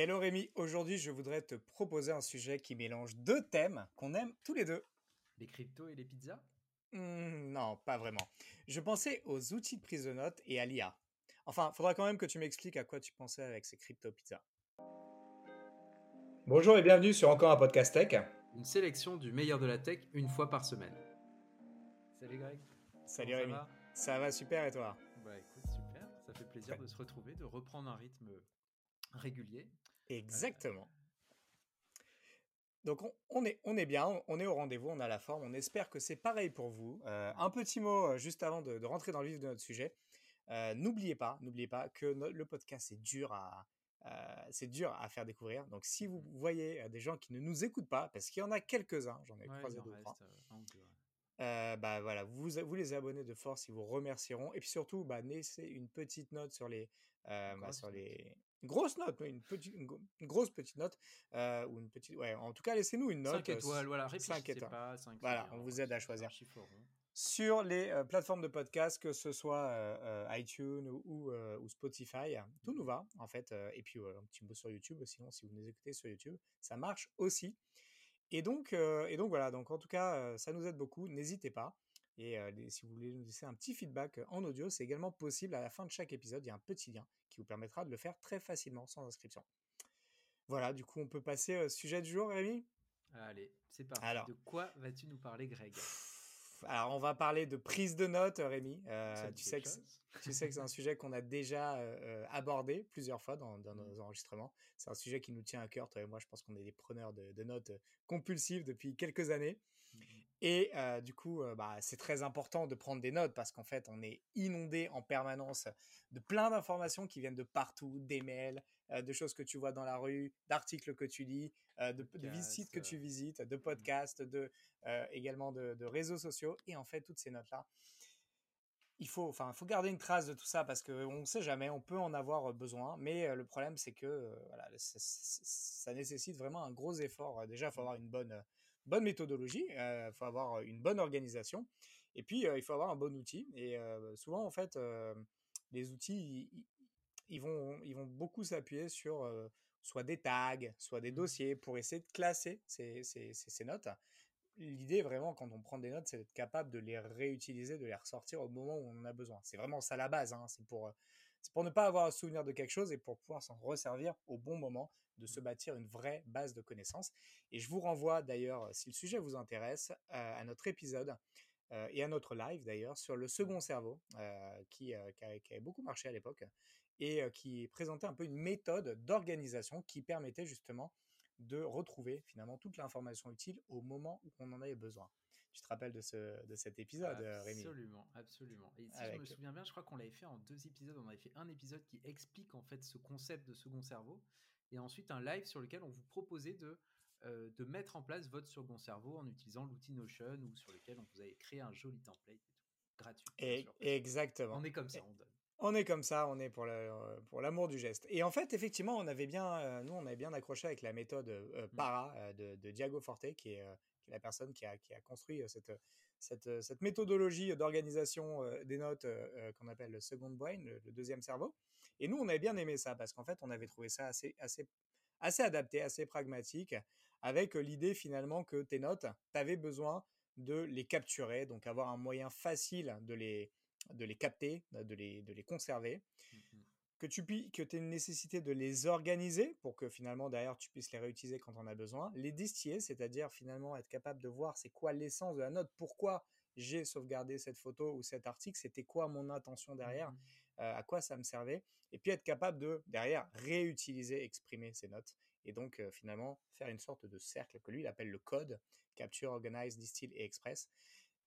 Hello Rémi, aujourd'hui je voudrais te proposer un sujet qui mélange deux thèmes qu'on aime tous les deux. Les cryptos et les pizzas? Hmm, non, pas vraiment. Je pensais aux outils de prise de notes et à l'IA. Enfin, faudra quand même que tu m'expliques à quoi tu pensais avec ces crypto pizzas. Bonjour et bienvenue sur encore un podcast tech. Une sélection du meilleur de la tech une fois par semaine. Salut Greg. Salut Comment ça Rémi. va? Ça va super et toi? Bah écoute, super. Ça fait plaisir Ouais. de se retrouver, de reprendre un rythme régulier. Exactement. Donc on, on est, on est bien, on- est au rendez-vous, on a la forme, on espère que c'est pareil pour vous. Euh, un petit mot euh, juste avant de, de rentrer dans le vif de notre sujet. Euh, n'oubliez pas, n'oubliez pas que no- le podcast c'est dur à, euh, c'est dur à faire découvrir. Donc si vous voyez euh, des gens qui ne nous écoutent pas, parce qu'il y en a quelques-uns, j'en ai Ouais, croisé deux trois, euh, bah voilà, vous, vous les abonnez de force, ils vous remercieront. Et puis surtout, bah, laissez une petite note sur les, bah, Grosse sur les, une grosse note, une petite, une, gro- une grosse petite note, euh, ou une petite, ouais, en tout cas, laissez-nous une note. 5 euh, étoiles, voilà, cinq réfléchissez étoiles. pas. 5 Voilà, on vous aide à choisir. Chiffre rond. Sur les euh, plateformes de podcast, que ce soit euh, euh, iTunes ou, ou, euh, Spotify, tout nous va en fait. euh, et puis euh, un petit mot sur YouTube, sinon si vous nous écoutez sur YouTube, ça marche aussi. Et donc, euh, et donc voilà, donc en tout cas, euh, ça nous aide beaucoup. N'hésitez pas. Et euh, si vous voulez nous laisser un petit feedback en audio, c'est également possible. À la fin de chaque épisode, il y a un petit lien qui vous permettra de le faire très facilement, sans inscription. Voilà, du coup, on peut passer au sujet du jour, Rémi? Allez, c'est parti. Alors. De quoi vas-tu nous parler, Greg? Alors, on va parler de prise de notes, Rémi. Euh, tu, sais que, chose tu sais que c'est un sujet qu'on a déjà euh, abordé plusieurs fois dans, dans Mhm. nos enregistrements. C'est un sujet qui nous tient à cœur, toi et moi. Je pense qu'on est des preneurs de, de notes compulsifs depuis quelques années. Et euh, du coup, euh, bah, c'est très important de prendre des notes parce qu'en fait, on est inondé en permanence de plein d'informations qui viennent de partout, des mails, euh, de choses que tu vois dans la rue, d'articles que tu lis, de, de Podcasts, visites que tu visites, de podcasts, de, euh, également de, de réseaux sociaux. Et en fait, toutes ces notes-là, il faut, enfin, faut garder une trace de tout ça parce qu'on ne sait jamais, on peut en avoir besoin. Mais le problème, c'est que voilà, ça, ça- nécessite vraiment un gros effort. Déjà, il faut avoir une bonne, bonne méthodologie, il faut avoir euh, une bonne organisation, et puis euh, il faut avoir un bon outil. Et euh, souvent, en fait, euh, les outils, ils, vont, ils vont beaucoup s'appuyer sur euh, soit des tags, soit des Mhm. dossiers pour essayer de classer ces, ces- ces- ces notes. L'idée vraiment quand on prend des notes, c'est d'être capable de les réutiliser, de les ressortir au moment où on en a besoin. C'est vraiment ça la base. hein. C'est pour, euh, pour ne pas avoir se souvenir de quelque chose et pour pouvoir s'en resservir au bon moment, de se bâtir une vraie base de connaissances. Et je vous renvoie d'ailleurs, si le sujet vous intéresse, euh, à notre épisode euh, et à notre live d'ailleurs sur le second cerveau, euh, qui, euh, qui, avait beaucoup marché à l'époque et euh, qui présentait un peu une méthode d'organisation qui permettait justement de retrouver finalement toute l'information utile au moment où on en avait besoin. Tu te rappelles de, ce, de cet épisode, euh, Rémi? Absolument, absolument. Et si je me souviens bien, je crois qu'on l'avait fait en deux épisodes. On avait fait un épisode qui explique en fait ce concept de second cerveau, et ensuite un live sur lequel on vous proposait de, euh, de mettre en place votre second cerveau en utilisant l'outil Notion ou sur lequel on vous avait créé un joli template et tout. gratuit. Et- Exactement. On est comme ça, on donne. On est comme ça, on est pour le- pour l'amour du geste. Et en fait, effectivement, on avait bien, euh, nous, on avait bien accroché avec la méthode euh, Mm. Para euh, de, de Diago Forte, qui est, qui est la personne qui a, qui a construit cette, cette, cette méthodologie d'organisation des notes qu'on appelle le second brain, le, le deuxième cerveau. Et nous, on avait bien aimé ça parce qu'en fait, on avait trouvé ça assez, assez, assez adapté, assez pragmatique, avec l'idée finalement que tes notes, tu avais besoin de les capturer, donc avoir un moyen facile de les, de les capter, de les, de les conserver, Mhm. que tu que aies une nécessité de les organiser pour que finalement derrière tu puisses les réutiliser quand on a besoin, les distiller, c'est-à-dire finalement être capable de voir c'est quoi l'essence de la note, pourquoi j'ai sauvegardé cette photo ou cet article, c'était quoi mon intention derrière, Mhm. À quoi ça me servait, et puis être capable de derrière réutiliser, exprimer ces notes, et donc euh, finalement faire une sorte de cercle que lui il appelle le code, capture, organize, distill et express.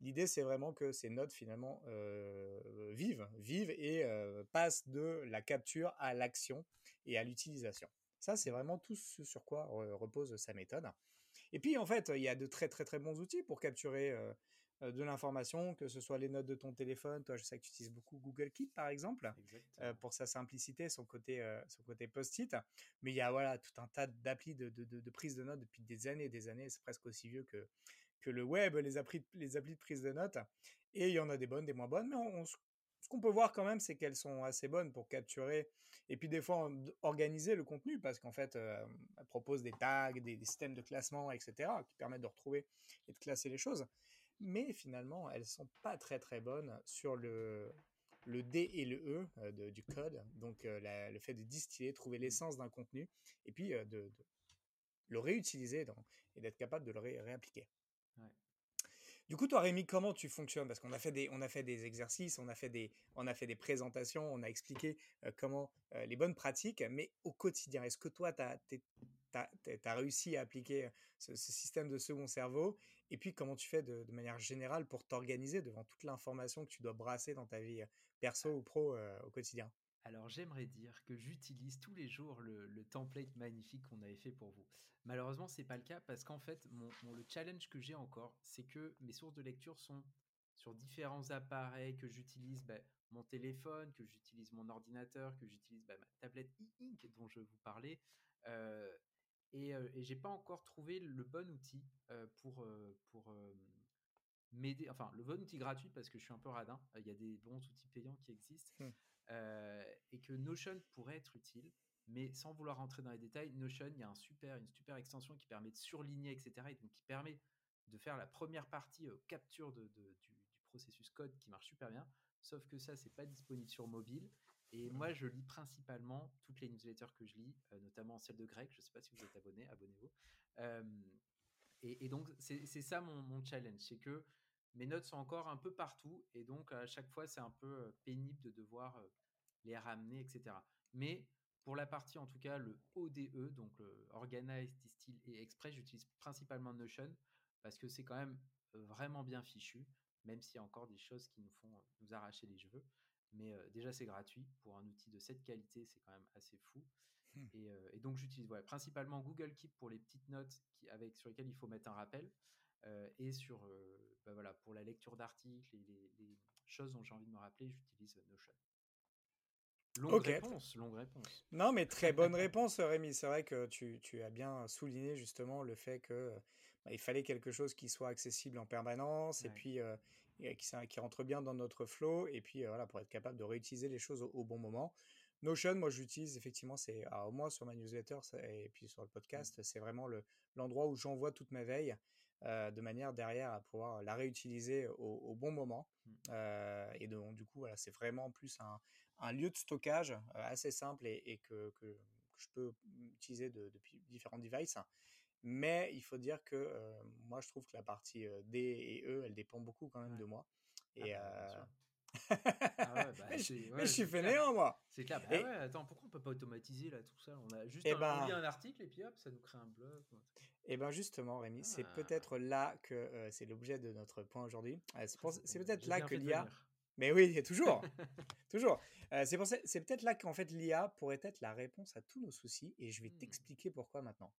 L'idée, c'est vraiment que ces notes, finalement, euh, vivent, vivent et euh, passent de la capture à l'action et à l'utilisation. Ça, c'est vraiment tout ce sur quoi repose sa méthode. Et puis, en fait, il y a de très, très, très bons outils pour capturer de l'information, que ce soit les notes de ton téléphone. Toi, je sais que tu utilises beaucoup Google Keep, par exemple, euh, pour sa simplicité, son côté, euh, son côté post-it. Mais il y a voilà, tout un tas d'applis de, de, de, de prise de notes depuis des années et des années. C'est presque aussi vieux que, que le web, les applis, les applis de prise de notes. Et il y en a des bonnes, des moins bonnes, mais on, on se ce qu'on peut voir quand même, c'est qu'elles sont assez bonnes pour capturer et puis des fois organiser le contenu parce qu'en fait, elles proposent des tags, des, systèmes de classement, etc., qui permettent de retrouver et de classer les choses. Mais finalement, elles sont pas très très bonnes sur le, le D et le E du code, donc le fait de distiller, trouver mmh. l'essence d'un contenu, et puis de, le réutiliser et d'être capable de le réappliquer. Du coup, toi, Rémi, comment tu fonctionnes? Parce qu'on a fait des, on a fait des exercices, on a fait des, on a fait des présentations, on a expliqué comment les bonnes pratiques, mais au quotidien, est-ce que toi, tu as, réussi à appliquer ce, système de second cerveau Et puis, comment tu fais de, manière générale pour t'organiser devant toute l'information que tu dois brasser dans ta vie perso ou pro au quotidien? Alors j'aimerais dire que j'utilise tous les jours le, template magnifique qu'on avait fait pour vous. Malheureusement, c'est pas le cas parce qu'en fait, mon, le challenge que j'ai encore, c'est que mes sources de lecture sont sur différents appareils que j'utilise, bah, mon téléphone, que j'utilise mon ordinateur, que j'utilise bah, ma tablette e-ink dont je vous parlais. Euh, et, euh, et j'ai pas encore trouvé le bon outil euh, pour, pour m'aider, enfin le bon outil gratuit parce que je suis un peu radin. Il y a des bons outils payants qui existent. Mmh. Et que Notion pourrait être utile. Mais sans vouloir rentrer dans les détails, Notion, il y a un super, une super extension qui permet de surligner, etc. Et donc qui permet de faire la première partie capture de, du, processus code qui marche super bien. Sauf que ça, c'est pas disponible sur mobile. Et mmh. moi, je lis principalement toutes les newsletters que je lis, euh, notamment celle de Greg. Je ne sais pas si vous êtes abonné, abonnez-vous. et, donc, c'est ça mon, mon challenge, c'est que mes notes sont encore un peu partout et donc à chaque fois c'est un peu pénible de devoir les ramener, etc. Mais pour la partie en tout cas le ODE, donc le Organize, Distill et Express, j'utilise principalement Notion parce que c'est quand même vraiment bien fichu, même s'il y a encore des choses qui nous font nous arracher les cheveux. Mais déjà c'est gratuit pour un outil de cette qualité, c'est quand même assez fou. Mmh. Et, donc j'utilise principalement Google Keep pour les petites notes qui, avec, sur lesquelles il faut mettre un rappel. et sur bah voilà, pour la lecture d'articles et les, choses dont j'ai envie de me rappeler, j'utilise Notion. Longue réponse, longue réponse. Non, mais très bonne réponse, Rémi. C'est vrai que tu, tu, as bien souligné justement le fait que bah, il fallait quelque chose qui soit accessible en permanence et puis qui, qui, rentre bien dans notre flow et puis voilà pour être capable de réutiliser les choses au, bon moment. Notion, moi j'utilise effectivement, c'est au moins sur ma newsletter et puis sur le mmh. podcast, c'est vraiment l'endroit où j'envoie toute ma veille. Euh, de manière derrière à pouvoir la réutiliser au, bon moment. Mmh. Euh, et donc, du coup, voilà, c'est vraiment plus un, lieu de stockage euh, assez simple et, que, je peux utiliser depuis différents devices. Mais il faut dire que moi, je trouve que la partie D et E, elle dépend beaucoup quand même de moi. Et, ah bah, ah ouais, bah, mais, je, suis fainéant, moi. C'est clair. Bah ouais, attends, pourquoi on peut pas automatiser là tout ça? On a juste eh un, ben un article et puis hop, ça nous crée un blog. Et eh ben justement, Rémi, c'est ah. peut-être là que euh, c'est l'objet de notre point aujourd'hui. Euh, c'est peut-être là que l'IA. Mais oui, toujours, toujours. Euh, c'est peut-être là qu'en fait l'IA pourrait être la réponse à tous nos soucis, et je vais mmh. t'expliquer pourquoi maintenant.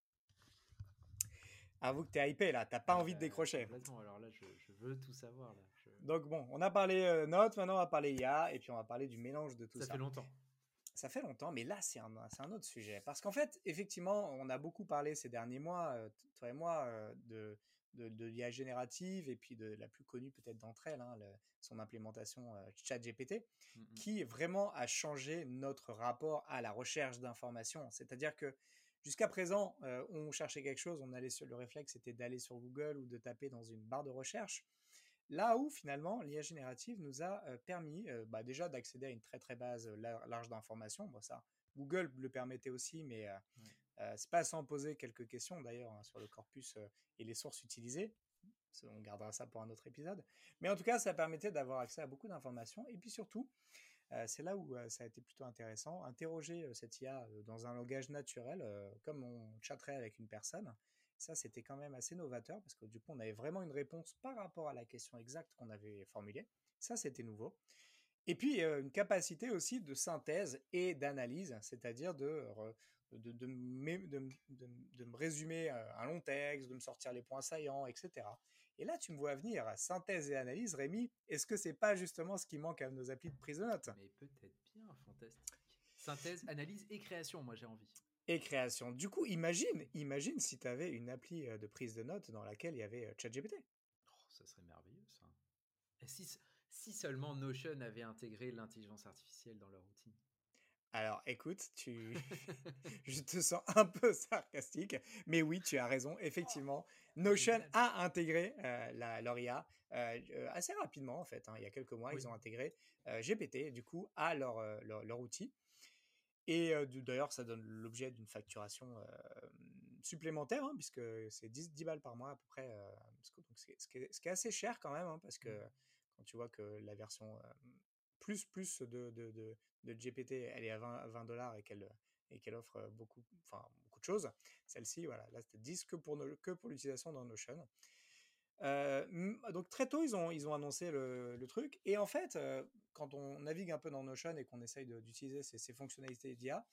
Avoue que t'es hypé là, t'as pas envie de décrocher. Alors là, je, veux tout savoir là. Donc bon, on a parlé euh, notes, maintenant on va parler IA, et puis on va parler du mélange de tout ça. Ça fait longtemps. Ça fait longtemps, mais là c'est un, un, autre sujet. Parce qu'en fait, effectivement, on a beaucoup parlé ces derniers mois, euh, toi et moi, euh, de, de, l'IA générative, et puis de la plus connue peut-être d'entre elles, hein, son implémentation ChatGPT, mmh, mmh. qui vraiment a changé notre rapport à la recherche d'informations. C'est-à-dire que Jusqu'à présent, on cherchait quelque chose, on allait sur le réflexe, c'était d'aller sur Google ou de taper dans une barre de recherche. Là où finalement l'IA générative nous a permis bah, déjà d'accéder à une très très base large d'informations. Bon, ça, Google le permettait aussi, mais c'est pas sans poser quelques questions d'ailleurs hein, sur le corpus et les sources utilisées. On gardera ça pour un autre épisode. Mais en tout cas, ça permettait d'avoir accès à beaucoup d'informations. Et puis surtout, c'est là où ça a été plutôt intéressant, interroger cette IA dans un langage naturel, comme on chatterait avec une personne. Ça, c'était quand même assez novateur parce que du coup, on avait vraiment une réponse par rapport à la question exacte qu'on avait formulée. Ça, c'était nouveau. Et puis, une capacité aussi de synthèse et d'analyse, c'est-à-dire de, de, de, me résumer un long texte, de me sortir les points saillants, etc. Et là, tu me vois venir, synthèse et analyse, Rémi, est-ce que c'est pas justement ce qui manque à nos applis de prise de notes? Mais peut-être bien, fantastique. Synthèse, analyse et création, moi j'ai envie et création. Du coup, imagine, imagine si tu avais une appli de prise de notes dans laquelle il y avait ChatGPT. Oh, ça serait merveilleux ça. si, Si seulement Notion avait intégré l'intelligence artificielle dans leur outil? Alors, écoute, tu... je te sens un peu sarcastique, mais oui, tu as raison. Effectivement, Notion a intégré euh, la, leur IA euh, euh, assez rapidement, en fait. hein. Il y a quelques mois, ils ont intégré euh, GPT, du coup, à leur, leur, leur outil. Et d'ailleurs, ça donne l'objet d'une facturation supplémentaire, hein, puisque c'est 10, 10 balles par mois à peu près. donc c'est- ce, qui est, assez cher quand même, hein, parce que quand tu vois que la version plus plus de, de, de, de GPT, elle est à 20 20 dollars et qu'elle et qu'elle offre beaucoup, enfin, beaucoup de choses. Celle-ci, voilà, là, c'était 10 que pour, no- que pour l'utilisation dans Notion. Euh, donc très tôt, ils ont, ils ont annoncé le, le truc. Et en fait, euh, quand on navigue un peu dans Notion et qu'on essaye d'utiliser ces, ces fonctionnalités d'IA,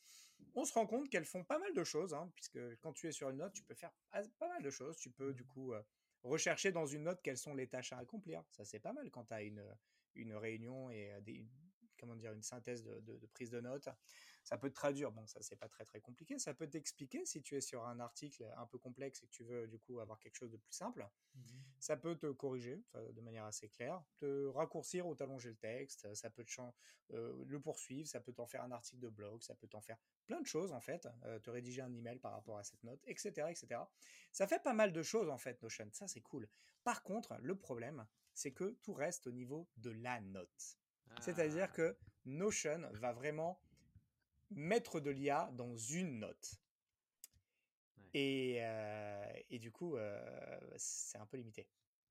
on se rend compte qu'elles font pas mal de choses, hein, puisque quand tu es sur une note, tu peux faire as- pas mal de choses. Tu peux du coup euh, rechercher dans une note quelles sont les tâches à accomplir. Ça, c'est pas mal quand tu as une, une réunion et des, comment dire, une synthèse de, de- de prise de notes. Ça peut te traduire, bon, ça c'est pas très très compliqué. Ça peut t'expliquer si tu es sur un article un peu complexe et que tu veux du coup avoir quelque chose de plus simple. Ça peut te corriger de manière assez claire, te raccourcir ou t'allonger le texte, ça peut te euh, le poursuivre, ça peut t'en faire un article de blog, ça peut t'en faire plein de choses en fait, euh, te rédiger un email par rapport à cette note, etc., etc. Ça fait pas mal de choses en fait Notion, ça c'est cool. Par contre, le problème, c'est que tout reste au niveau de la note. C'est-à-dire Ah, que Notion va vraiment mettre de l'IA dans une note. Ouais. Et, euh, et du coup, euh, c'est un peu limité.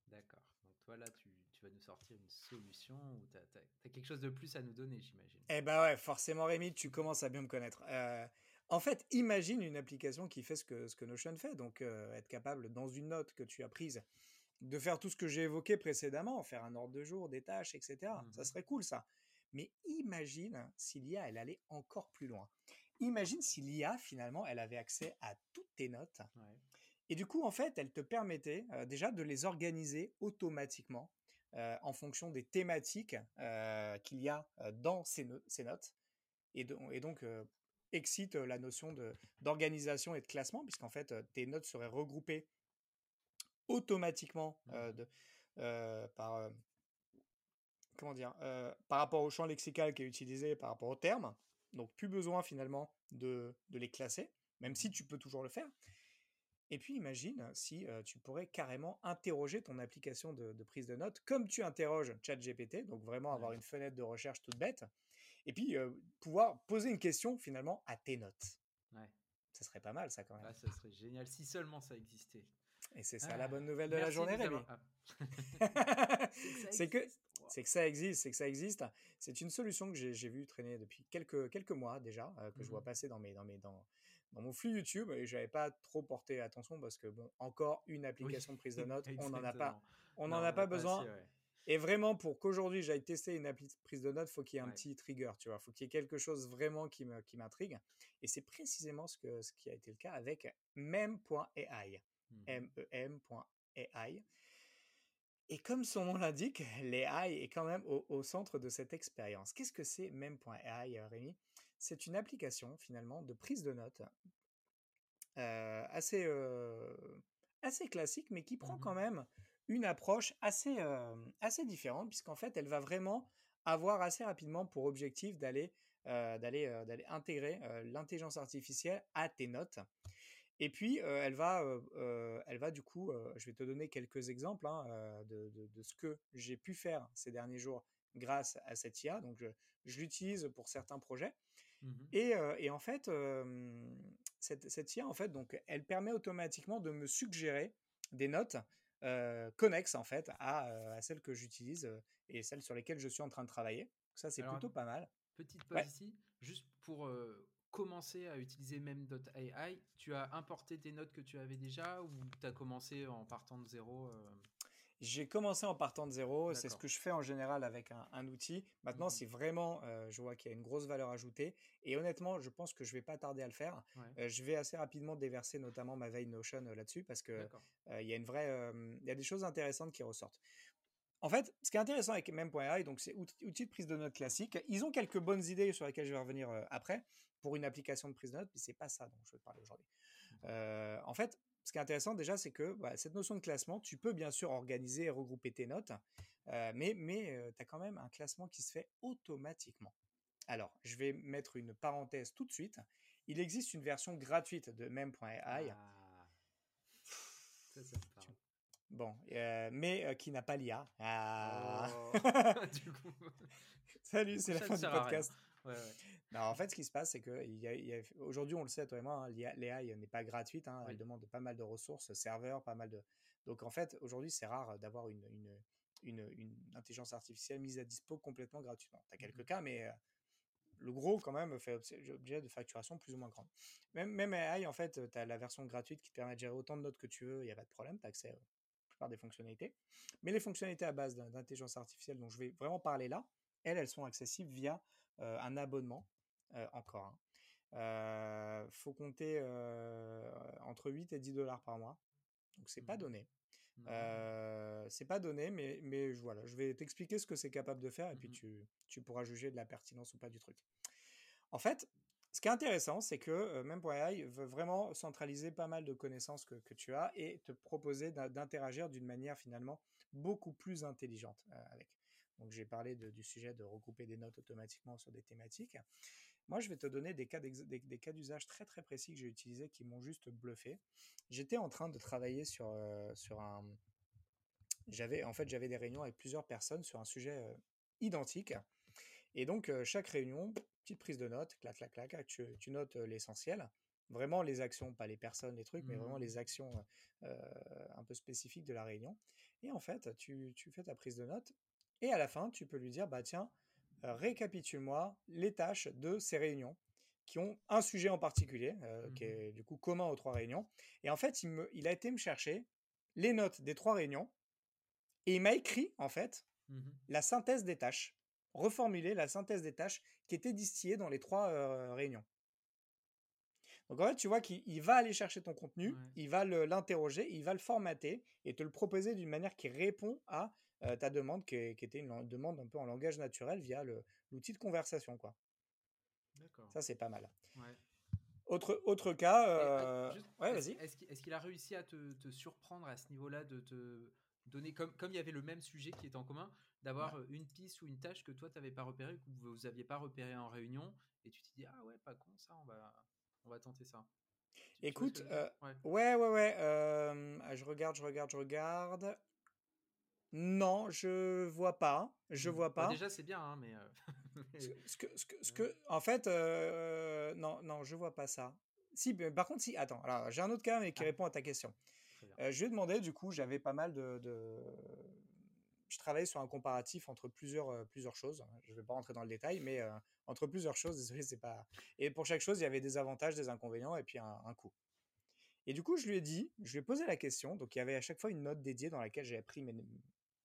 D'accord. Donc toi là, tu, tu vas nous sortir une solution ou tu as, quelque chose de plus à nous donner, j'imagine. Eh ben ouais, forcément Rémi, tu commences à bien me connaître. Euh, en fait, imagine une application qui fait ce que, ce que Notion fait, donc être capable, dans une note que tu as prise, de faire tout ce que j'ai évoqué précédemment, faire un ordre de jour, des tâches, etc. Ça Mhm. serait cool ça. Mais imagine si l'IA, elle allait encore plus loin. Imagine si l'IA, finalement, elle avait accès à toutes tes notes. Ouais. Et du coup, en fait, elle te permettait euh, déjà de les organiser automatiquement euh, en fonction des thématiques euh, qu'il y a dans ces, no- ces notes. Et, et donc, excite la notion d'organisation et de classement, puisqu'en fait, tes notes seraient regroupées automatiquement euh, de, euh, par, comment dire, par rapport au champ lexical qui est utilisé, par rapport aux termes. Donc, plus besoin finalement de, de les classer, même si tu peux toujours le faire. Et puis imagine si tu pourrais carrément interroger ton application de, de prise de notes comme tu interroges ChatGPT, donc vraiment avoir une fenêtre de recherche toute bête, et puis pouvoir poser une question finalement à tes notes. Ouais. Ça serait pas mal ça quand même. Ah, ça serait génial si seulement ça existait. Et c'est ça Ah, la bonne nouvelle de la journée, Rémi. Ah, c'est que c'est que ça existe, c'est que ça existe. C'est une solution que j'ai j'ai vu traîner depuis quelques, quelques mois déjà, euh, que je vois Mhm. passer dans, mes, dans, mes, dans, dans mon flux YouTube et j'avais pas trop porté attention parce que bon, encore une application de prise de notes, on n'en a pas, on n'en a pas besoin. ouais. Et vraiment, pour qu'aujourd'hui j'aille tester une appli de prise de notes, faut qu'il y ait un Ouais. petit trigger, tu vois. Faut qu'il y ait quelque chose vraiment qui me- qui m'intrigue. Et c'est précisément ce, que, ce qui a été le cas avec mem.ai. Mem.ai. Et comme son nom l'indique, l'AI est quand même au, au centre de cette expérience. Qu'est-ce que c'est mem.ai, euh, Rémi? C'est une application finalement de prise de notes euh, assez, euh, assez classique, mais qui prend Mhm. quand même une approche assez, euh, assez différente, puisqu'en fait, elle va vraiment avoir assez rapidement pour objectif d'aller d'aller intégrer l'intelligence artificielle à tes notes. Et puis, euh, elle, va, euh, elle va du coup, euh, je vais te donner quelques exemples hein, de, de- de ce que j'ai pu faire ces derniers jours grâce à cette IA. Donc, je, je l'utilise pour certains projets. Mhm. Et, et en fait, cette, cette IA, en fait, donc, elle permet automatiquement de me suggérer des notes connexes en fait à, à celles que j'utilise et celles sur lesquelles je suis en train de travailler. Ça, c'est plutôt pas mal. Petite pause Ouais. ici, juste pour commencer à utiliser mem.ai, tu as importé tes notes que tu avais déjà ou tu as commencé en partant de zéro euh, J'ai commencé en partant de zéro, c'est ce que je fais en général avec un, un outil. Maintenant, Mhm. si vraiment euh, je vois qu'il y a une grosse valeur ajoutée, et honnêtement, je pense que je vais pas tarder à le faire, Ouais. euh, je vais assez rapidement déverser notamment ma veille Notion là-dessus parce que il y a une vraie, il y a des choses intéressantes qui ressortent. En fait, ce qui est intéressant avec mem.ai, donc c'est outil, de prise de notes classique. Ils ont quelques bonnes idées sur lesquelles je vais revenir euh, après pour une application de prise de notes, mais c'est pas ça dont je veux parler aujourd'hui. Euh, en fait, ce qui est intéressant déjà, c'est que bah, cette notion de classement, tu peux bien sûr organiser et regrouper tes notes, mais, mais tu as quand même un classement qui se fait automatiquement. Alors, je vais mettre une parenthèse tout de suite. Il existe une version gratuite de. Ah. Ça, ça Bon, mais qui n'a pas l'IA. Ah. Oh. Salut, c'est la fin du podcast. Non, en fait, ce qui se passe, c'est que aujourd'hui, on le sait, toi et moi, hein, l'IA n'est pas gratuite. Hein, Elle demande pas mal de ressources, serveurs, pas mal de. Donc, en fait, aujourd'hui, c'est rare d'avoir une, une, une, intelligence artificielle mise à dispo complètement gratuitement. Tu as quelques mmh cas, mais le gros, quand même, fait objet de facturation plus ou moins grande. Même, même AI, en fait, tu as la version gratuite qui te permet de gérer autant de notes que tu veux, il n'y a pas de problème, tu as accès plupart des fonctionnalités. Mais les fonctionnalités à base d'intelligence artificielle dont je vais vraiment parler là, elles, elles sont accessibles via un abonnement encore. Il faut compter entre 8 et 10 dollars par mois. Donc c'est pas mmh donné. c'est pas donné, mais, mais voilà, je vais t'expliquer ce que c'est capable de faire et puis mmh tu, tu, pourras juger de la pertinence ou pas du truc. En fait, ce qui est intéressant, c'est que même AI veut vraiment centraliser pas mal de connaissances que, tu as et te proposer d'interagir d'une manière finalement beaucoup plus intelligente avec. Donc j'ai parlé du sujet de regrouper des notes automatiquement sur des thématiques. Moi, je vais te donner des cas, d'usage très très précis que j'ai utilisés qui m'ont juste bluffé. J'étais en train de travailler sur, euh, sur un... J'avais, en fait, j'avais des réunions avec plusieurs personnes sur un sujet euh, identique. Et donc, euh, chaque réunion, petite prise de notes, clac, clac, clac, tu, tu notes l'essentiel. Vraiment les actions, pas les personnes, les trucs, mais vraiment mmh. les actions un peu spécifiques de la réunion. Et en fait, tu, tu fais ta prise de notes et à la fin, tu peux lui dire, bah tiens, récapitule-moi les tâches de ces réunions qui ont un sujet en particulier, euh, qui mmh est du coup commun aux trois réunions. Et en fait, il, me, il a été me chercher les notes des trois réunions et il m'a écrit, en fait, mmh la synthèse des tâches, reformuler la synthèse des tâches qui étaient distillées dans les trois euh, réunions. Donc en fait, tu vois qu'il va aller chercher ton contenu, il va l'interroger, il va le formater et te le proposer d'une manière qui répond à ta demande qui, était une demande un peu en langage naturel via l'outil de conversation. Quoi. Ça, c'est pas mal. Autre, autre cas. ouais, vas-y. Est-ce qu'il a réussi à te, surprendre à ce niveau-là, de te donner, comme, comme il y avait le même sujet qui était en commun, d'avoir une piste ou une tâche que toi, tu n'avais pas repéré, que vous n'aviez pas repéré en réunion, et tu te dis, ah ouais, pas con ça, on va, on va tenter ça. Écoute, ouais, ouais, ouais. je regarde, je regarde, je regarde. Non, je vois pas. Je mmh. vois bah, pas. déjà, c'est bien, hein, mais. ce, que, ce, que, ce que, en fait, non, non, je vois pas ça. Si, par contre, si. Attends, alors j'ai un autre cas mais qui ah. répond à ta question. Je lui ai demandé, du coup, j'avais pas mal de, Je travaillais sur un comparatif entre plusieurs, plusieurs choses. Je vais pas rentrer dans le détail, mais entre plusieurs choses, désolé, c'est pas. Et pour chaque chose, il y avait des avantages, des inconvénients et puis un, un coût. Et du coup, je lui ai dit, je lui ai posé la question. Donc, il y avait à chaque fois une note dédiée dans laquelle j'avais pris mes,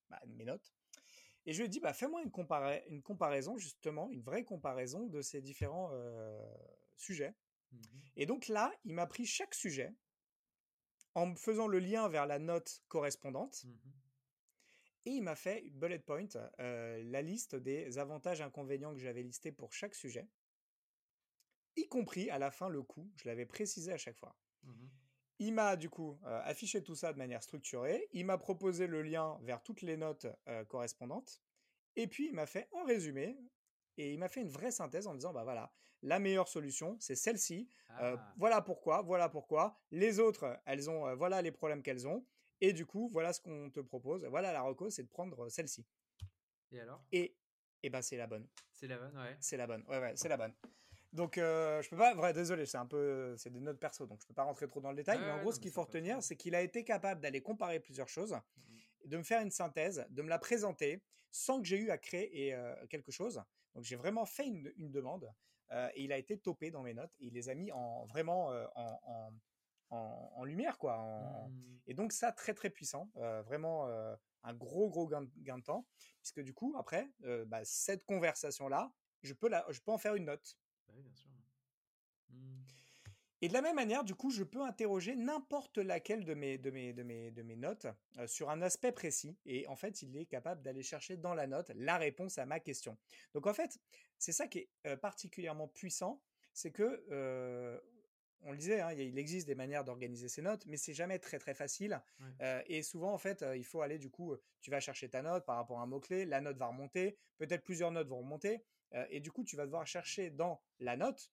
bah, mes notes. Et je lui ai dit, bah, fais-moi une, une comparaison, justement, une vraie comparaison de ces différents sujets. Mmh et donc là, il m'a pris chaque sujet en me faisant le lien vers la note correspondante. Mmh et il m'a fait bullet point, la liste des avantages et inconvénients que j'avais listés pour chaque sujet, y compris à la fin le coût. Je l'avais précisé à chaque fois. Mmh il m'a du coup euh, affiché tout ça de manière structurée. Il m'a proposé le lien vers toutes les notes euh, correspondantes. Et puis il m'a fait en résumé et il m'a fait une vraie synthèse en disant bah voilà la meilleure solution c'est celle-ci. Euh, ah. voilà pourquoi, voilà pourquoi. Les autres elles ont voilà les problèmes qu'elles ont. Et du coup voilà ce qu'on te propose. Voilà la reco c'est de prendre celle-ci. Et alors? Et et ben c'est la bonne. C'est la bonne ouais. C'est la bonne ouais ouais c'est la bonne. Donc, euh, je peux pas, vrai, désolé, c'est un peu, c'est des notes perso, donc je peux pas rentrer trop dans le détail. mais en gros, ce qu'il faut retenir, c'est qu'il a été capable d'aller comparer plusieurs choses, mmh de me faire une synthèse, de me la présenter, sans que j'ai eu à créer euh, quelque chose. Donc, j'ai vraiment fait une, demande, euh, et il a été topé dans mes notes, et il les a mis en vraiment euh, en, en, en, lumière, quoi. Mmh. Et donc, ça, très très puissant, vraiment un gros gros gain, gain, de temps, puisque du coup, après, bah, cette conversation là, je peux la, je peux en faire une note. Bah bien sûr. Mmh. Et de la même manière, du coup, je peux interroger n'importe laquelle de mes, de mes, de mes, de mes notes sur un aspect précis. Et en fait, il est capable d'aller chercher dans la note la réponse à ma question. Donc en fait, c'est ça qui est particulièrement puissant, c'est que on le disait, hein, il existe des manières d'organiser ses notes, mais c'est jamais très très facile. et souvent, en fait, il faut aller du coup, tu vas chercher ta note par rapport à un mot-clé, la note va remonter, peut-être plusieurs notes vont remonter, et du coup, tu vas devoir chercher dans la note,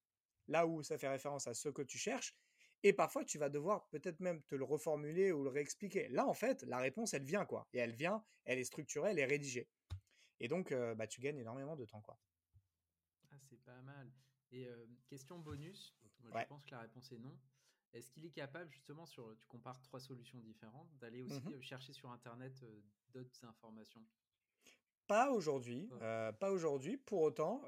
là où ça fait référence à ce que tu cherches, et parfois, tu vas devoir peut-être même te le reformuler ou le réexpliquer. Là, en fait, la réponse, elle vient, quoi. Et elle vient, elle est structurée, elle est rédigée. Et donc, bah, tu gagnes énormément de temps, quoi. Ah, c'est pas mal. Et question bonus, moi, je pense que la réponse est non. Est-ce qu'il est capable, justement, sur, tu compares trois solutions différentes, d'aller aussi mmh chercher sur Internet d'autres informations? Pas aujourd'hui, pas aujourd'hui. Pour autant,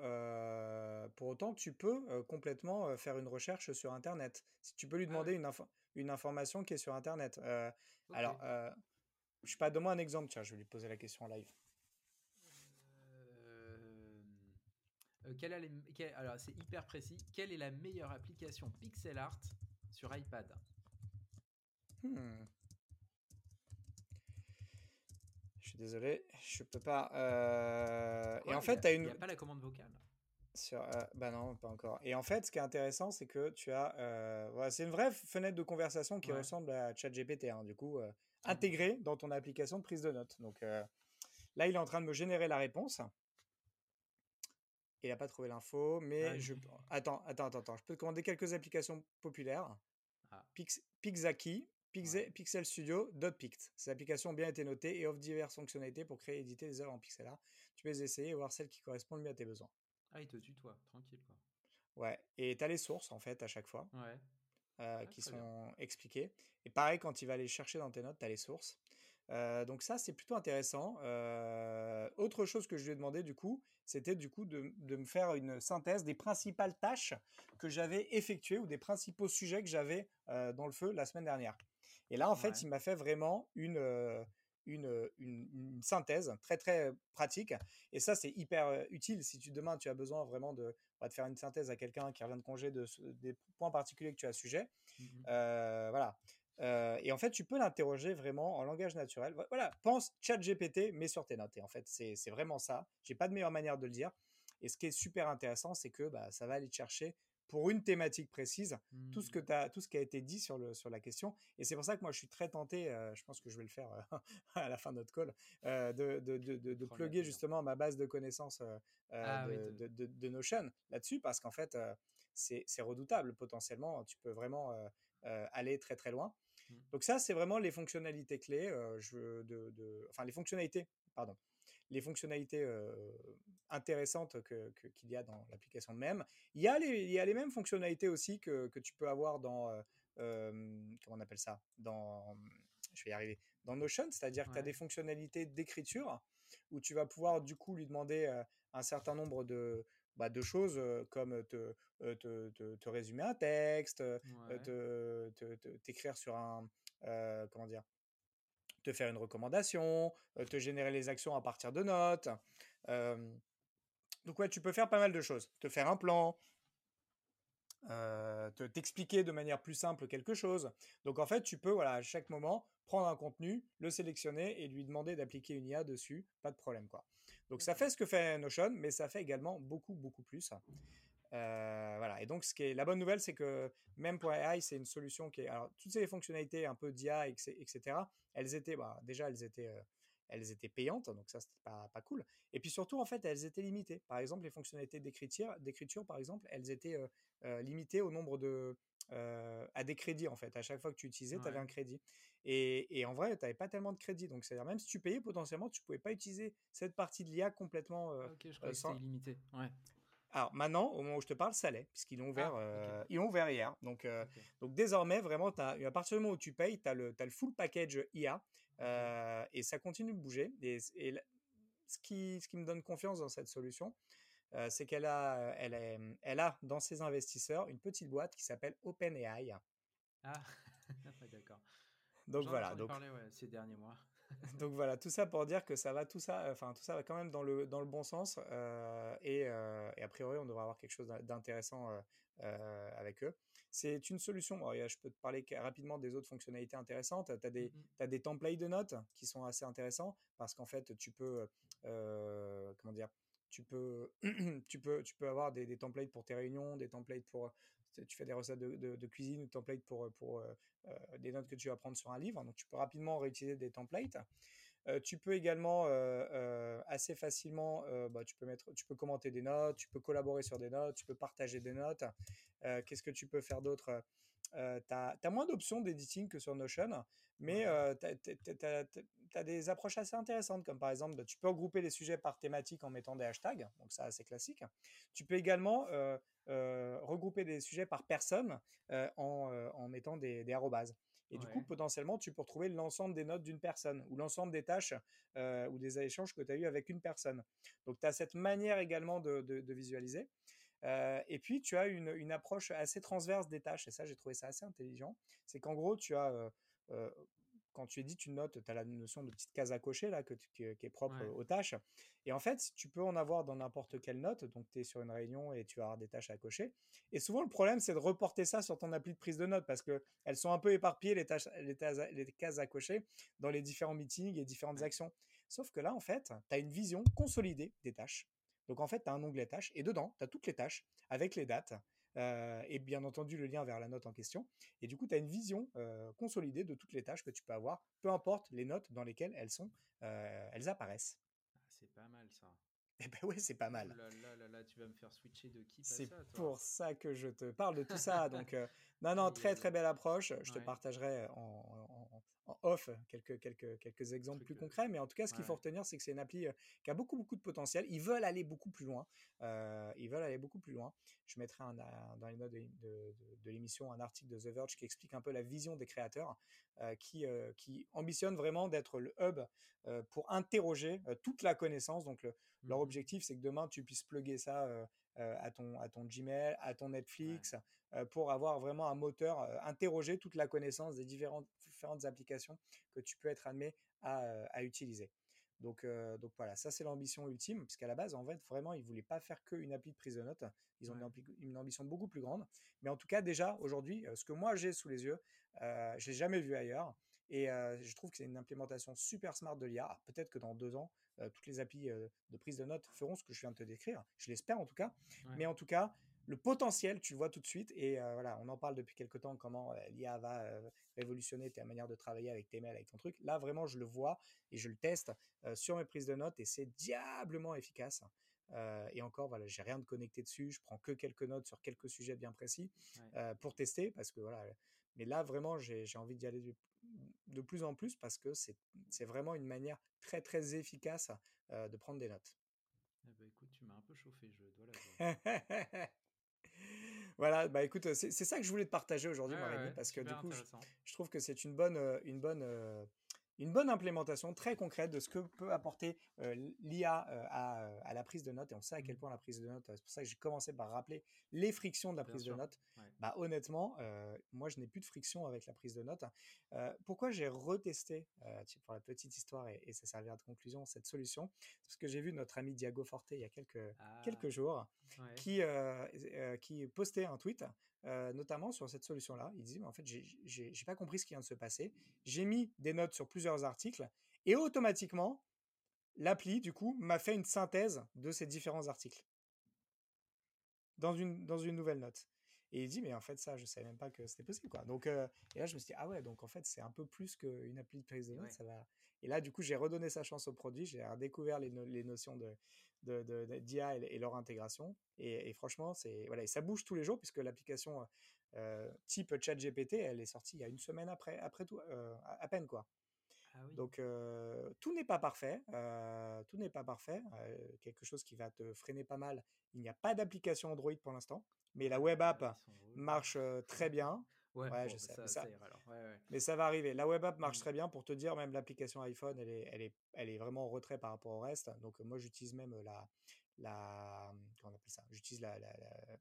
pour autant, tu peux complètement faire une recherche sur Internet. Si tu peux lui ah demander une, une information qui est sur Internet. Alors, je sais pas, donne-moi un exemple. Tiens, je vais lui poser la question en live. quelle alors, c'est hyper précis. Quelle est la meilleure application pixel art sur iPad? Hmm désolé, je peux pas. Euh, et en fait, tu as une. Il n'y a pas la commande vocale. Sur, euh, bah non, pas encore. Et en fait, ce qui est intéressant, c'est que tu as. Euh, voilà, c'est une vraie fenêtre de conversation qui ressemble à ChatGPT, hein, du coup, mmh. intégrée dans ton application de prise de notes. Donc là, il est en train de me générer la réponse. Il n'a pas trouvé l'info, mais ah je. Attends, attends, attends, attends. Je peux te commander quelques applications populaires. Ah. Pix... Pixaki, Pixel, Studio, .pict. Ces applications ont bien été notées et offrent diverses fonctionnalités pour créer et éditer des œuvres en pixel art. Tu peux les essayer et voir celles qui correspondent mieux à tes besoins. Ah, il te tutoie, tranquille quoi. Ouais, et tu as les sources en fait à chaque fois. Ouais. Euh, ah, qui sont expliquées. Et pareil, quand il va aller chercher dans tes notes, tu as les sources. Euh, donc ça, c'est plutôt intéressant. Euh, autre chose que je lui ai demandé du coup, c'était du coup de, de, me faire une synthèse des principales tâches que j'avais effectuées ou des principaux sujets que j'avais dans le feu la semaine dernière. Et là, en fait, il m'a fait vraiment une, une, une, synthèse très, très pratique. Et ça, c'est hyper utile si tu, demain, tu as besoin vraiment de, bah, de faire une synthèse à quelqu'un qui revient de congé de, des points particuliers que tu as à sujet. Mmh voilà. et en fait, tu peux l'interroger vraiment en langage naturel. Voilà, pense chat GPT, mais sur tes notes. Et en fait, c'est vraiment ça. J'ai pas de meilleure manière de le dire. Et ce qui est super intéressant, c'est que bah, ça va aller te chercher pour une thématique précise, tout, ce que mmh. as, tout ce qui a été dit sur, le, sur la question. Et c'est pour ça que moi, je suis très tenté, euh, je pense que je vais le faire euh, à la fin de notre call, euh, de, de, de, de plugger justement ma base de connaissances ah de, de, Notion là-dessus, parce qu'en fait, c'est redoutable potentiellement. Tu peux vraiment aller très très loin. Mmh. Donc ça, c'est vraiment les fonctionnalités clés, je, de, enfin les fonctionnalités, pardon, les fonctionnalités intéressantes qu'il que, qu'il y a dans l'application même. Il y, a les, il y a les mêmes fonctionnalités aussi que, que tu peux avoir dans, comment on appelle ça? Dans, Je vais y arriver. Dans Notion, c'est-à-dire que tu as des fonctionnalités d'écriture où tu vas pouvoir du coup lui demander un certain nombre de, bah, de choses comme te, te, te, résumer un texte, t'écrire sur un... comment dire? Te faire une recommandation, te générer les actions à partir de notes. donc ouais, tu peux faire pas mal de choses. Te faire un plan, te t'expliquer de manière plus simple quelque chose. Donc en fait, tu peux voilà à chaque moment prendre un contenu, le sélectionner et lui demander d'appliquer une IA dessus, pas de problème quoi. Donc ça fait ce que fait Notion, mais ça fait également beaucoup beaucoup plus. Euh, voilà. Et donc, ce qui est la bonne nouvelle, c'est que même pour AI, c'est une solution qui est. Alors, toutes ces fonctionnalités un peu d'IA, etc., elles étaient. Bah, déjà, elles étaient. Euh, elles étaient payantes, donc ça c'était pas, pas cool. Et puis surtout en fait elles étaient limitées. Par exemple les fonctionnalités d'écriture, d'écriture par exemple, elles étaient euh, limitées au nombre de à des crédits en fait. À chaque fois que tu utilisais, tu avais un crédit. Et, et en vrai, tu n'avais pas tellement de crédits. Donc c'est-à-dire même si tu payais potentiellement, tu pouvais pas utiliser cette partie de l'IA complètement. ok, je crois sans... illimité. Ouais. Alors maintenant, au moment où je te parle, ça l'est, puisqu'ils l'ont ouvert, ah, euh, ils ouvert hier. Donc, euh, donc désormais, vraiment, à partir du moment où tu payes, tu as, le, as le full package IA euh, et ça continue de bouger. Et, ce, qui, ce qui me donne confiance dans cette solution, c'est qu'elle a, elle, elle a dans ses investisseurs une petite boîte qui s'appelle OpenAI. Ah, d'accord. Donc voilà. Donc, parlé, ces derniers mois. Donc voilà, tout ça pour dire que ça va, tout ça, enfin tout ça va quand même dans le, dans le bon sens euh, et, euh, et, a priori on devrait avoir quelque chose d'intéressant euh, avec eux. C'est une solution. je peux te parler rapidement des autres fonctionnalités intéressantes. Tu as, des, mmh as des templates de notes qui sont assez intéressants parce qu'en fait tu peux, comment dire, tu peux, tu peux, tu peux avoir des, des, templates pour tes réunions, des templates pour tu fais des recettes de, cuisine ou templates pour, pour des notes que tu vas prendre sur un livre. Donc, tu peux rapidement réutiliser des templates. tu peux également assez facilement, bah, tu, peux mettre, tu peux commenter des notes, tu peux collaborer sur des notes, tu peux partager des notes. Qu'est-ce que tu peux faire d'autre? Tu as, moins d'options d'editing que sur Notion, mais tu as, des approches assez intéressantes, comme par exemple, bah, tu peux regrouper les sujets par thématique en mettant des hashtags, donc ça c'est classique. Tu peux également regrouper des sujets par personne en, mettant des, des arrobases. Et du coup, potentiellement, tu peux retrouver l'ensemble des notes d'une personne ou l'ensemble des tâches ou des échanges que tu as eu avec une personne. Donc, tu as cette manière également de, visualiser. Et puis, tu as une, approche assez transverse des tâches. Et ça, j'ai trouvé ça assez intelligent. C'est qu'en gros, tu as quand tu édites une note, tu as la notion de petite case à cocher là, que qui, est propre aux tâches. Et en fait, tu peux en avoir dans n'importe quelle note. Donc, tu es sur une réunion et tu vas avoir des tâches à cocher. Et souvent, le problème, c'est de reporter ça sur ton appli de prise de notes parce qu'elles sont un peu éparpillées, les, tâches, les, les, cases à cocher, dans les différents meetings et différentes actions. Sauf que là, en fait, tu as une vision consolidée des tâches. Donc, en fait, tu as un onglet tâches et dedans, tu as toutes les tâches avec les dates euh, et bien entendu le lien vers la note en question. Et du coup, tu as une vision euh, consolidée de toutes les tâches que tu peux avoir, peu importe les notes dans lesquelles elles sont, euh, elles apparaissent. Ah, c'est pas mal ça. Eh ben ouais, c'est pas mal. là, là, là, tu vas me faire switcher de qui C'est pour ça que je te parle de tout ça. Donc, non, non, très très belle approche. Je te partagerai en, en off quelques, quelques, quelques exemples plus concrets. Mais en tout cas, ce qu'il faut retenir, c'est que c'est une appli qui a beaucoup, beaucoup de potentiel. Ils veulent aller beaucoup plus loin. ils veulent aller beaucoup plus loin. Je mettrai un, dans les notes de, de, l'émission un article de The Verge qui explique un peu la vision des créateurs qui, qui ambitionnent vraiment d'être le hub pour interroger toute la connaissance. Donc, leur mmh objectif, c'est que demain, tu puisses plugger ça à, ton, à ton Gmail, à ton Netflix, pour avoir vraiment un moteur, interroger toute la connaissance des différentes, différentes applications que tu peux être amené à, utiliser. Donc, donc voilà, ça c'est l'ambition ultime, puisqu'à la base, en fait, vraiment, ils ne voulaient pas faire qu'une appli de prise de notes. Ils ont une, ambition beaucoup plus grande. Mais en tout cas, déjà, aujourd'hui, ce que moi j'ai sous les yeux, je ne l'ai jamais vu ailleurs. Et je trouve que c'est une implémentation super smart de l'IA. Peut-être que dans deux ans, toutes les applis de prise de notes feront ce que je viens de te décrire. Je l'espère en tout cas. Mais en tout cas, le potentiel, tu le vois tout de suite. Et voilà, on en parle depuis quelques temps, comment l'IA va révolutionner ta manière de travailler avec tes mails, avec ton truc. Là, vraiment, je le vois et je le teste sur mes prises de notes et c'est diablement efficace. et encore, voilà, j'ai rien de connecté dessus. Je prends que quelques notes sur quelques sujets bien précis pour tester parce que voilà. Mais là, vraiment, j'ai envie d'y aller de plus en plus parce que c'est vraiment une manière très très efficace de prendre des notes. Eh ben, écoute, tu m'as un peu chauffé, je dois l'avouer. voilà, bah écoute, c'est ça que je voulais te partager aujourd'hui, parce que du coup, je, trouve que c'est une bonne, une bonne une bonne implémentation très concrète de ce que peut apporter l'IA à, la prise de notes. Et on sait à quel mmh. point la prise de notes, c'est pour ça que j'ai commencé par rappeler les frictions de la prise de notes. Bah, honnêtement, moi, je n'ai plus de friction avec la prise de notes. pourquoi j'ai retesté, pour la petite histoire, et, ça servira de conclusion, cette solution? Parce que j'ai vu notre ami Diago Forte il y a quelques, quelques ah. jours qui, qui postait un tweet notamment sur cette solution-là. Il disait, en fait, j'ai pas compris ce qui vient de se passer. J'ai mis des notes sur plusieurs articles et automatiquement, l'appli, du coup, m'a fait une synthèse de ces différents articles dans une nouvelle note. Et il dit, mais en fait, ça, je savais même pas que c'était possible, quoi. Donc, et là, je me suis dit, ah ouais, donc en fait, c'est un peu plus qu'une appli de prise de notes, ça va. Et là, du coup, j'ai redonné sa chance au produit, j'ai redécouvert les, les notions de, d'IA et, leur intégration. Et, franchement, c'est voilà, et ça bouge tous les jours puisque l'application euh, type ChatGPT, elle est sortie il y a une semaine après, après tout, euh, à, peine quoi. Ah Donc euh, tout n'est pas parfait, tout n'est pas parfait. quelque chose qui va te freiner pas mal. Il n'y a pas d'application Android pour l'instant, mais la web app marche très bien. Ouais, je sais. Ça, ça, mais ça va arriver. La web app marche mmh. très bien pour te dire, même l'application iPhone, elle est, elle, est, elle est vraiment en retrait par rapport au reste. Donc moi, j'utilise même la, la, comment on appelle ça? J'utilise la, la,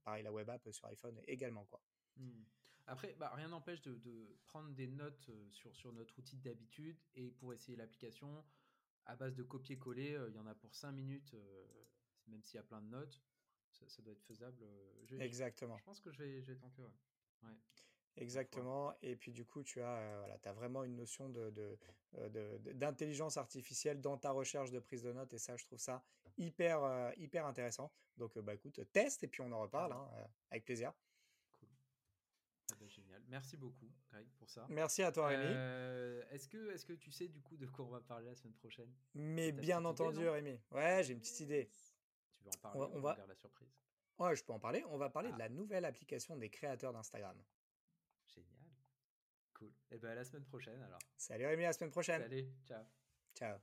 pareil la web app sur iPhone également, quoi. Mmh. Après, bah, rien n'empêche de, de, prendre des notes sur, sur notre outil d'habitude et pour essayer l'application, à base de copier-coller, il y en a pour 5 minutes, même s'il y a plein de notes, ça, doit être faisable. Exactement. Je, pense que je vais, je vais tenter, ouais. ouais. Exactement. Et puis du coup, tu as, voilà, as vraiment une notion de, d'intelligence artificielle dans ta recherche de prise de notes. Et ça, je trouve ça hyper, hyper intéressant. Donc, bah, écoute, teste et puis on en reparle hein, avec plaisir. Ah bah, génial. Merci beaucoup, Greg, pour ça. Merci à toi, Rémi. Est-ce que, est que tu sais du coup de quoi on va parler la semaine prochaine? Mais bien entendu, Rémi. Ouais, j'ai une petite idée. Tu veux en parler on, va, la surprise? Ouais, je peux en parler. On va parler de ah. la nouvelle application des créateurs d'Instagram. Génial. Cool. Et eh ben à la semaine prochaine alors. Salut Rémi, à la semaine prochaine. Salut, ciao. Ciao.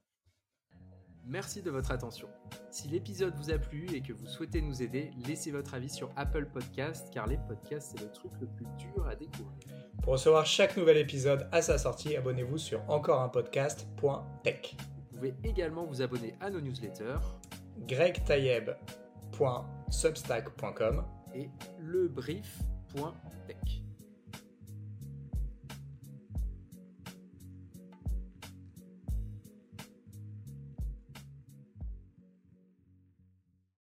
Merci de votre attention. Si l'épisode vous a plu et que vous souhaitez nous aider, laissez votre avis sur Apple Podcast car les podcasts c'est le truc le plus dur à découvrir. Pour recevoir chaque nouvel épisode à sa sortie, abonnez-vous sur encoreunpodcast.tech. Vous pouvez également vous abonner à nos newsletters gregtayeb.substack.com et lebrief.tech.